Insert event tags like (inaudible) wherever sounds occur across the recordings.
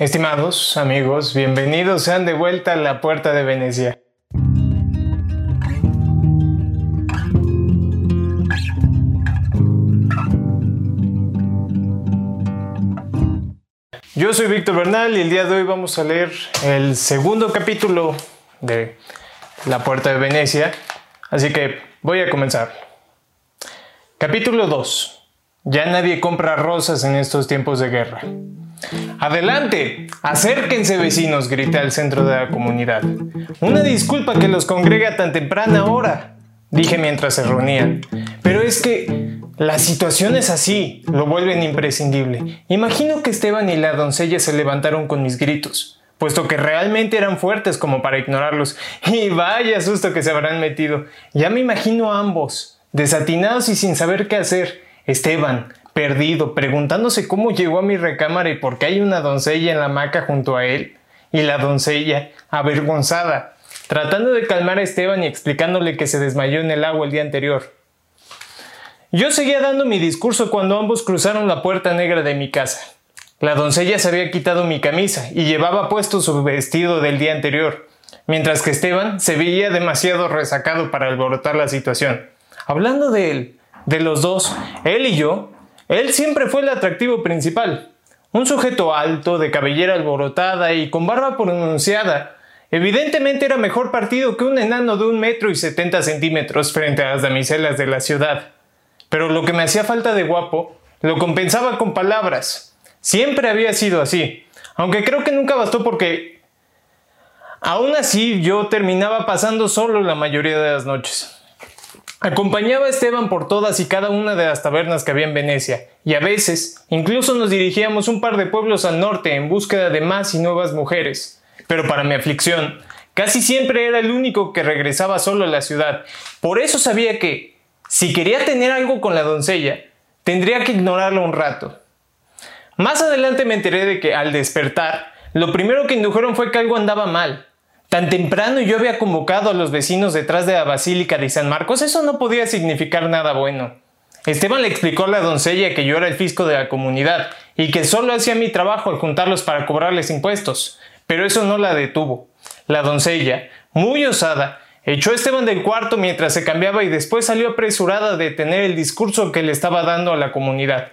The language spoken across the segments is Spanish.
Estimados amigos, bienvenidos sean de vuelta a la Puerta de Venecia. Yo soy Víctor Bernal y el día de hoy vamos a leer el segundo capítulo de La Puerta de Venecia, así que voy a comenzar. Capítulo 2. Ya nadie compra rosas en estos tiempos de guerra. Adelante, acérquense vecinos, grité al centro de la comunidad. Una disculpa que los congrega a tan temprana hora, dije mientras se reunían. Pero es que la situación es así, lo vuelven imprescindible. Imagino que Esteban y la doncella se levantaron con mis gritos, puesto que realmente eran fuertes como para ignorarlos. Y vaya susto que se habrán metido. Ya me imagino a ambos, desatinados y sin saber qué hacer. Esteban, perdido, preguntándose cómo llegó a mi recámara y por qué hay una doncella en la hamaca junto a él. Y la doncella, avergonzada, tratando de calmar a Esteban y explicándole que se desmayó en el agua el día anterior. Yo seguía dando mi discurso cuando ambos cruzaron la puerta negra de mi casa. La doncella se había quitado mi camisa y llevaba puesto su vestido del día anterior, mientras que Esteban se veía demasiado resacado para alborotar la situación. Hablando de él, de los dos, él y yo, él siempre fue el atractivo principal. Un sujeto alto, de cabellera alborotada y con barba pronunciada. Evidentemente era mejor partido que un enano de un metro y setenta centímetros frente a las damiselas de la ciudad. Pero lo que me hacía falta de guapo lo compensaba con palabras. Siempre había sido así, aunque creo que nunca bastó porque aún así yo terminaba pasando solo la mayoría de las noches. Acompañaba a Esteban por todas y cada una de las tabernas que había en Venecia, y a veces incluso nos dirigíamos un par de pueblos al norte en búsqueda de más y nuevas mujeres. Pero para mi aflicción, casi siempre era el único que regresaba solo a la ciudad. Por eso sabía que, si quería tener algo con la doncella, tendría que ignorarlo un rato. Más adelante me enteré de que, al despertar, lo primero que indujeron fue que algo andaba mal. Tan temprano yo había convocado a los vecinos detrás de la Basílica de San Marcos, eso no podía significar nada bueno. Esteban le explicó a la doncella que yo era el fisco de la comunidad y que solo hacía mi trabajo al juntarlos para cobrarles impuestos, pero eso no la detuvo. La doncella, muy osada, echó a Esteban del cuarto mientras se cambiaba y después salió apresurada de tener el discurso que le estaba dando a la comunidad.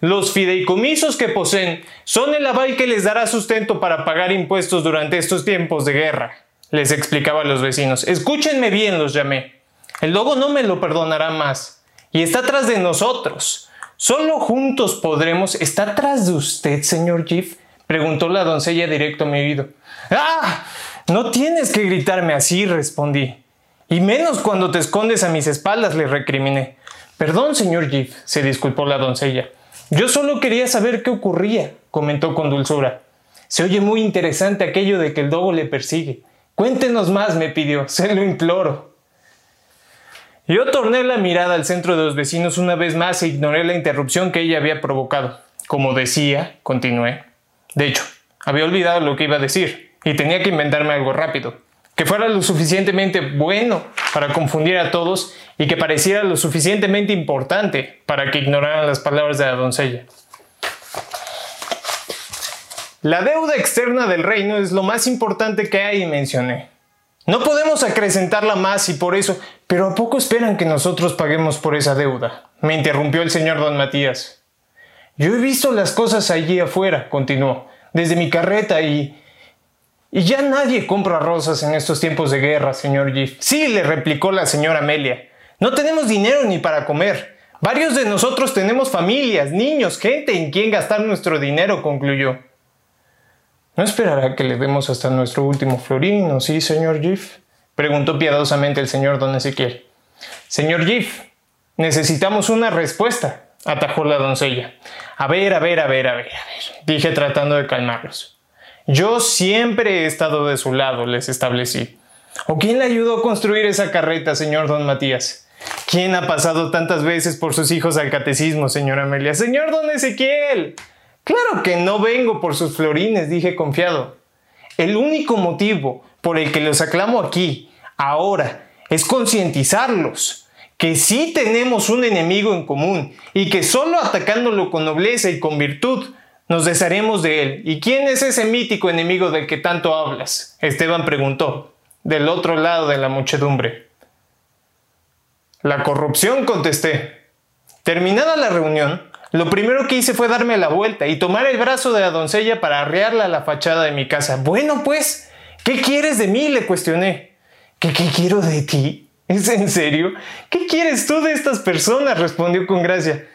Los fideicomisos que poseen son el aval que les dará sustento para pagar impuestos durante estos tiempos de guerra, les explicaba a los vecinos. Escúchenme bien, los llamé. El lobo no me lo perdonará más. Y está atrás de nosotros. Solo juntos podremos. ¿Está atrás de usted, señor Jiff? preguntó la doncella directo a mi oído. ¡Ah! No tienes que gritarme así, respondí. Y menos cuando te escondes a mis espaldas, le recriminé. Perdón, señor Jiff, se disculpó la doncella. Yo solo quería saber qué ocurría, comentó con dulzura. Se oye muy interesante aquello de que el dogo le persigue. Cuéntenos más, me pidió, (laughs) se lo imploro. Yo torné la mirada al centro de los vecinos una vez más e ignoré la interrupción que ella había provocado. Como decía, continué. De hecho, había olvidado lo que iba a decir, y tenía que inventarme algo rápido que fuera lo suficientemente bueno para confundir a todos y que pareciera lo suficientemente importante para que ignoraran las palabras de la doncella. La deuda externa del reino es lo más importante que hay, mencioné. No podemos acrecentarla más y por eso, pero ¿a poco esperan que nosotros paguemos por esa deuda? Me interrumpió el señor don Matías. Yo he visto las cosas allí afuera, continuó, desde mi carreta y y ya nadie compra rosas en estos tiempos de guerra, señor Giff. Sí, le replicó la señora Amelia. No tenemos dinero ni para comer. Varios de nosotros tenemos familias, niños, gente en quien gastar nuestro dinero, concluyó. ¿No esperará que le demos hasta nuestro último florino, sí, señor Giff? preguntó piadosamente el señor don Ezequiel. Señor Giff, necesitamos una respuesta, atajó la doncella. A ver, a ver, a ver, a ver, a ver, dije tratando de calmarlos. Yo siempre he estado de su lado, les establecí. ¿O quién le ayudó a construir esa carreta, señor don Matías? ¿Quién ha pasado tantas veces por sus hijos al catecismo, señora Amelia? Señor don Ezequiel. Claro que no vengo por sus florines, dije confiado. El único motivo por el que los aclamo aquí, ahora, es concientizarlos que sí tenemos un enemigo en común y que solo atacándolo con nobleza y con virtud nos desharemos de él. ¿Y quién es ese mítico enemigo del que tanto hablas? Esteban preguntó, del otro lado de la muchedumbre. La corrupción, contesté. Terminada la reunión, lo primero que hice fue darme la vuelta y tomar el brazo de la doncella para arrearla a la fachada de mi casa. Bueno, pues, ¿qué quieres de mí? le cuestioné. ¿Qué, qué quiero de ti? ¿Es en serio? ¿Qué quieres tú de estas personas? respondió con gracia.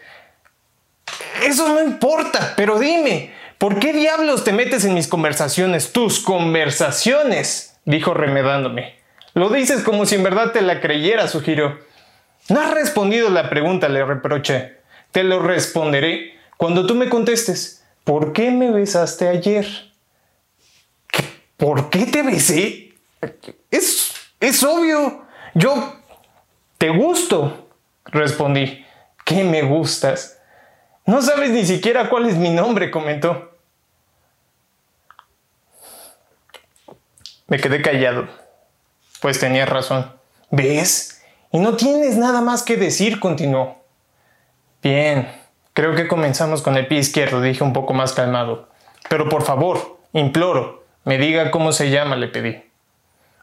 Eso no importa, pero dime, ¿por qué diablos te metes en mis conversaciones? Tus conversaciones, dijo remedándome. Lo dices como si en verdad te la creyera, sugirió. No has respondido la pregunta, le reproché. Te lo responderé cuando tú me contestes. ¿Por qué me besaste ayer? ¿Por qué te besé? Es, es obvio. Yo te gusto, respondí. ¿Qué me gustas? No sabes ni siquiera cuál es mi nombre, comentó. Me quedé callado, pues tenía razón. ¿Ves? Y no tienes nada más que decir, continuó. Bien, creo que comenzamos con el pie izquierdo, dije un poco más calmado. Pero por favor, imploro, me diga cómo se llama, le pedí.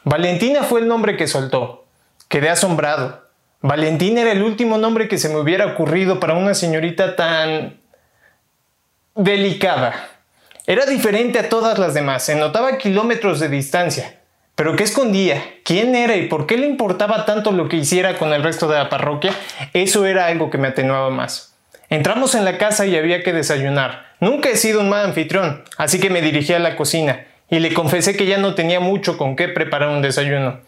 Valentina fue el nombre que soltó. Quedé asombrado. Valentina era el último nombre que se me hubiera ocurrido para una señorita tan delicada. Era diferente a todas las demás, se notaba kilómetros de distancia. Pero ¿qué escondía? ¿Quién era y por qué le importaba tanto lo que hiciera con el resto de la parroquia? Eso era algo que me atenuaba más. Entramos en la casa y había que desayunar. Nunca he sido un mal anfitrión, así que me dirigí a la cocina y le confesé que ya no tenía mucho con qué preparar un desayuno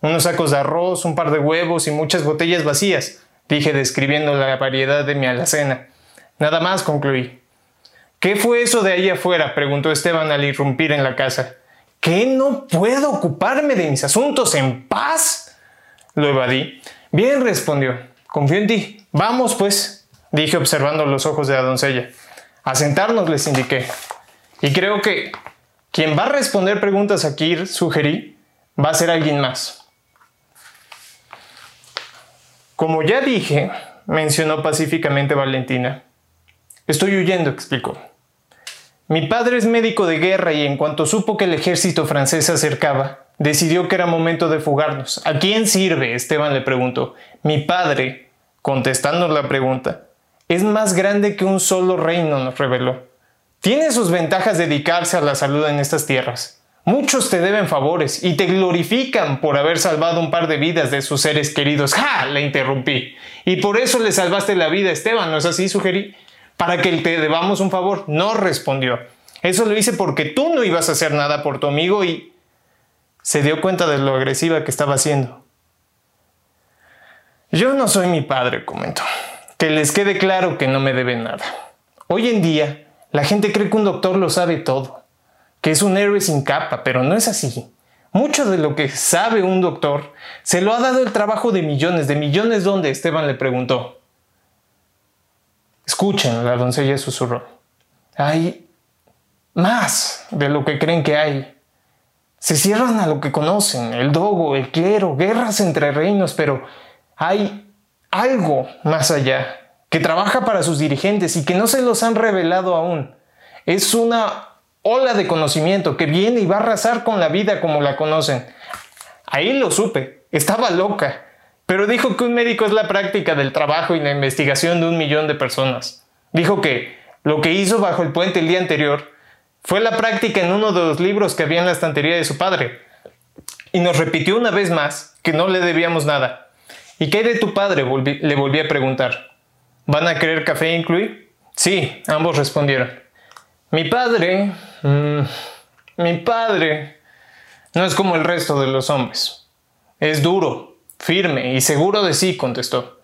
unos sacos de arroz, un par de huevos y muchas botellas vacías, dije describiendo la variedad de mi alacena. Nada más, concluí. ¿Qué fue eso de ahí afuera? preguntó Esteban al irrumpir en la casa. ¿Qué no puedo ocuparme de mis asuntos en paz? Lo evadí. Bien, respondió. Confío en ti. Vamos, pues, dije observando los ojos de la doncella. A sentarnos, les indiqué. Y creo que quien va a responder preguntas aquí, sugerí, va a ser alguien más. Como ya dije, mencionó pacíficamente Valentina. Estoy huyendo, explicó. Mi padre es médico de guerra y en cuanto supo que el ejército francés se acercaba, decidió que era momento de fugarnos. ¿A quién sirve? Esteban le preguntó. Mi padre, contestando la pregunta, es más grande que un solo reino, nos reveló. Tiene sus ventajas dedicarse a la salud en estas tierras. Muchos te deben favores y te glorifican por haber salvado un par de vidas de sus seres queridos. ¡Ja! Le interrumpí. Y por eso le salvaste la vida Esteban, ¿no es así? Sugerí. Para que te debamos un favor. No respondió. Eso lo hice porque tú no ibas a hacer nada por tu amigo y se dio cuenta de lo agresiva que estaba haciendo. Yo no soy mi padre, comentó. Que les quede claro que no me deben nada. Hoy en día, la gente cree que un doctor lo sabe todo que es un héroe sin capa, pero no es así. Mucho de lo que sabe un doctor se lo ha dado el trabajo de millones, de millones donde Esteban le preguntó. Escuchen, la doncella susurró. Hay más de lo que creen que hay. Se cierran a lo que conocen, el dogo, el clero, guerras entre reinos, pero hay algo más allá, que trabaja para sus dirigentes y que no se los han revelado aún. Es una ola de conocimiento que viene y va a arrasar con la vida como la conocen. Ahí lo supe, estaba loca, pero dijo que un médico es la práctica del trabajo y la investigación de un millón de personas. Dijo que lo que hizo bajo el puente el día anterior fue la práctica en uno de los libros que había en la estantería de su padre. Y nos repitió una vez más que no le debíamos nada. ¿Y qué de tu padre? le volví a preguntar. ¿Van a querer café incluir? Sí, ambos respondieron. Mi padre... Mm, mi padre no es como el resto de los hombres. Es duro, firme y seguro de sí, contestó.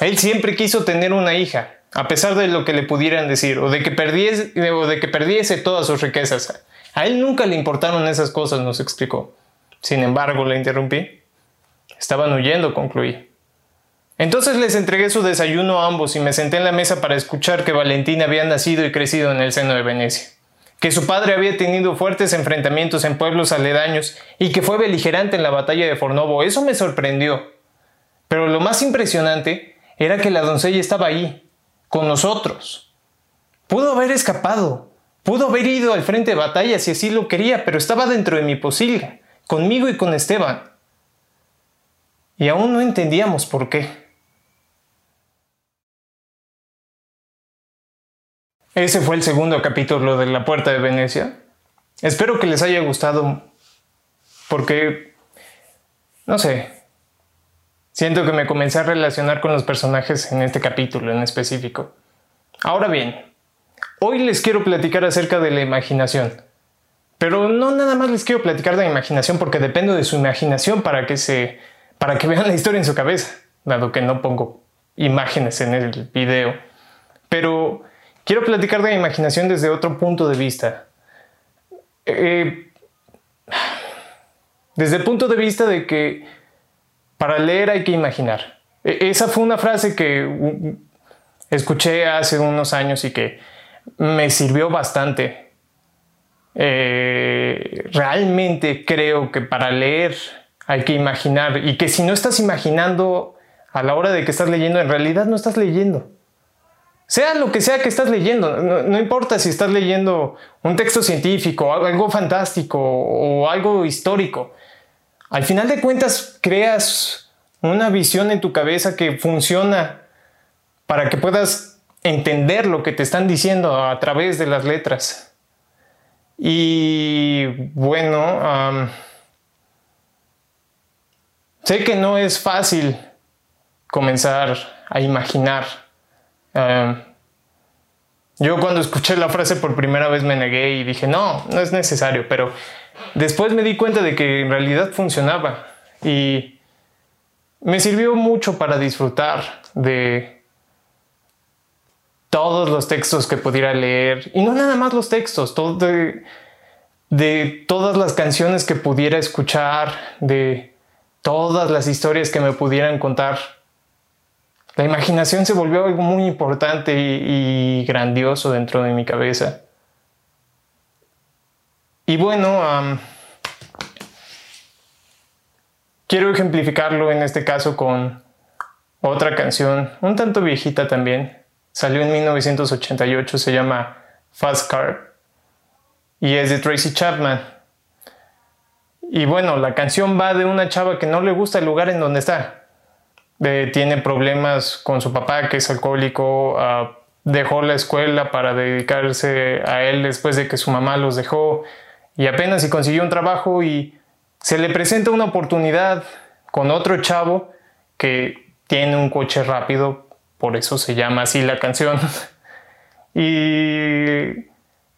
Él siempre quiso tener una hija, a pesar de lo que le pudieran decir, o de que perdiese, o de que perdiese todas sus riquezas. A él nunca le importaron esas cosas, nos explicó. Sin embargo, le interrumpí. Estaban huyendo, concluí. Entonces les entregué su desayuno a ambos y me senté en la mesa para escuchar que Valentina había nacido y crecido en el seno de Venecia, que su padre había tenido fuertes enfrentamientos en pueblos aledaños y que fue beligerante en la batalla de Fornovo. Eso me sorprendió. Pero lo más impresionante era que la doncella estaba ahí, con nosotros. Pudo haber escapado, pudo haber ido al frente de batalla si así lo quería, pero estaba dentro de mi posilga, conmigo y con Esteban. Y aún no entendíamos por qué. Ese fue el segundo capítulo de La Puerta de Venecia. Espero que les haya gustado porque, no sé, siento que me comencé a relacionar con los personajes en este capítulo en específico. Ahora bien, hoy les quiero platicar acerca de la imaginación. Pero no nada más les quiero platicar de la imaginación porque dependo de su imaginación para que se para que vean la historia en su cabeza, dado que no pongo imágenes en el video. Pero quiero platicar de la imaginación desde otro punto de vista. Eh, desde el punto de vista de que para leer hay que imaginar. E, esa fue una frase que escuché hace unos años y que me sirvió bastante. Eh, realmente creo que para leer hay que imaginar y que si no estás imaginando a la hora de que estás leyendo, en realidad no estás leyendo. Sea lo que sea que estás leyendo, no, importa si estás leyendo un texto científico, algo fantástico o algo histórico. Al final de cuentas creas una visión en tu cabeza que funciona para que puedas entender lo que te están diciendo a través de las letras. Y bueno, sé que no es fácil comenzar a imaginar Em, yo cuando escuché la frase por primera vez me negué y dije, no, no es necesario, pero después me di cuenta de que en realidad funcionaba y me sirvió mucho para disfrutar de todos los textos que pudiera leer y no nada más los textos, de todas las canciones que pudiera escuchar, de todas las historias que me pudieran contar la imaginación se volvió algo muy importante y, grandioso dentro de mi cabeza. Y bueno, quiero ejemplificarlo en este caso con otra canción, un tanto viejita también. Salió en 1988, se llama Fast Car y es de Tracy Chapman. Y bueno, la canción va de una chava que no le gusta el lugar en donde está tiene problemas con su papá que es alcohólico, ah, dejó la escuela para dedicarse a él después de que su mamá los dejó y apenas si consiguió un trabajo y se le presenta una oportunidad con otro chavo que tiene un coche rápido, por eso se llama así la canción, (laughs) y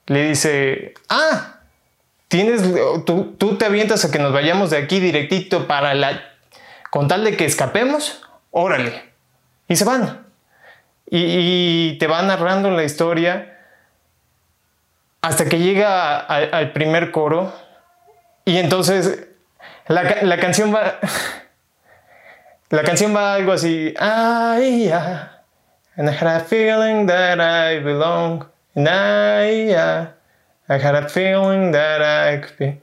le dice, ah, tienes, tú, tú te avientas a que nos vayamos de aquí directito para la, con tal de que escapemos, órale. Y se van. Y, te van narrando la historia hasta que llega al primer coro. Y entonces la, canción va... (laughs) La canción va algo así. Ay, yeah. And I had a feeling that I belong. And I, yeah. I had a feeling that I could be,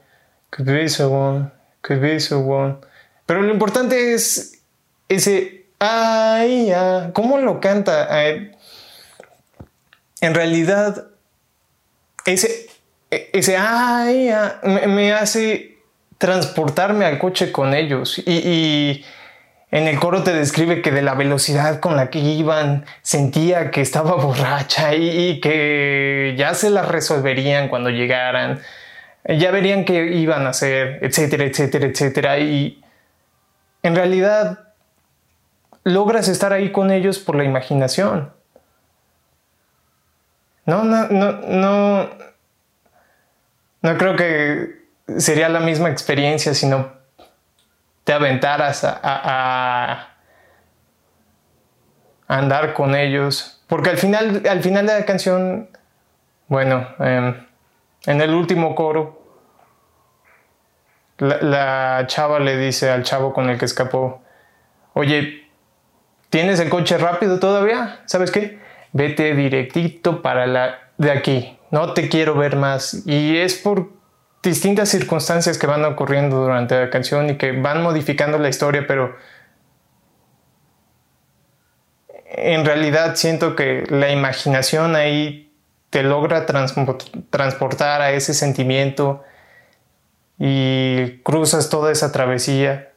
could be so one, could be so one. Pero lo importante es ese Ay, ya. ¿Cómo lo canta? en realidad, ese, ese ay, ya, me, hace transportarme al coche con ellos. Y, en el coro te describe que de la velocidad con la que iban, sentía que estaba (laughs) borracha y, y que ya se las resolverían cuando llegaran. Ya verían qué iban a hacer, etcétera, etcétera, etcétera. Y en realidad logras estar ahí con ellos por la imaginación. No, no, no, no, no creo que sería la misma experiencia si no te aventaras a, andar con ellos. Porque al final, al final de la canción, bueno, em, en el último coro, la, la chava le dice al chavo con el que escapó, oye, ¿Tienes el coche rápido todavía? ¿Sabes qué? Vete directito para la de aquí. No te quiero ver más. Y es por distintas circunstancias que van ocurriendo durante la canción y que van modificando la historia, pero en realidad siento que la imaginación ahí te logra transportar a ese sentimiento y cruzas toda esa travesía.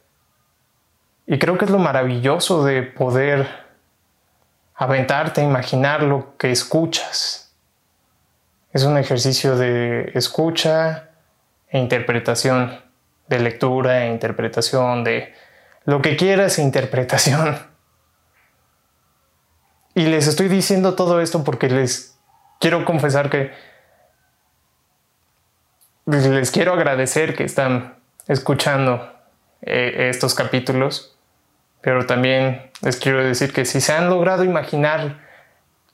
Y creo que es lo maravilloso de poder aventarte a imaginar lo que escuchas. Es un ejercicio de escucha e interpretación, de lectura e interpretación, de lo que quieras e interpretación. (laughs) Y les estoy diciendo todo esto porque les quiero confesar que les quiero agradecer que están escuchando eh, estos capítulos, pero también les quiero decir que si se han logrado imaginar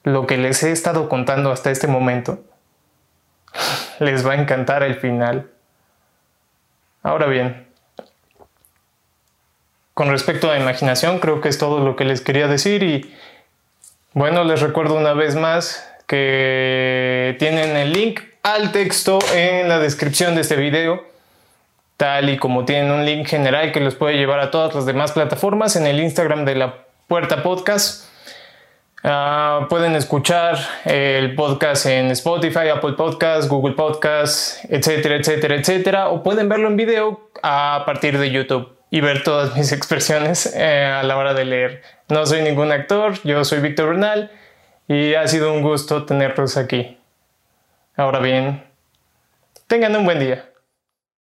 lo que les he estado contando hasta este momento, (laughs) les va a encantar el final. Ahora bien, con respecto a imaginación, creo que es todo lo que les quería decir y bueno, les recuerdo una vez más que tienen el link al texto en la descripción de este video, tal y como tienen un link general que los puede llevar a todas las demás plataformas en el Instagram de la Puerta Podcast. Ah, pueden escuchar el podcast en Spotify, Apple Podcasts, Google Podcasts, etcétera, etcétera, etcétera. O pueden verlo en video a partir de YouTube y ver todas (laughs) mis expresiones eh, a la hora de leer. No soy ningún actor, yo soy Víctor Bernal y ha sido un gusto tenerlos aquí. Ahora bien, tengan un buen día.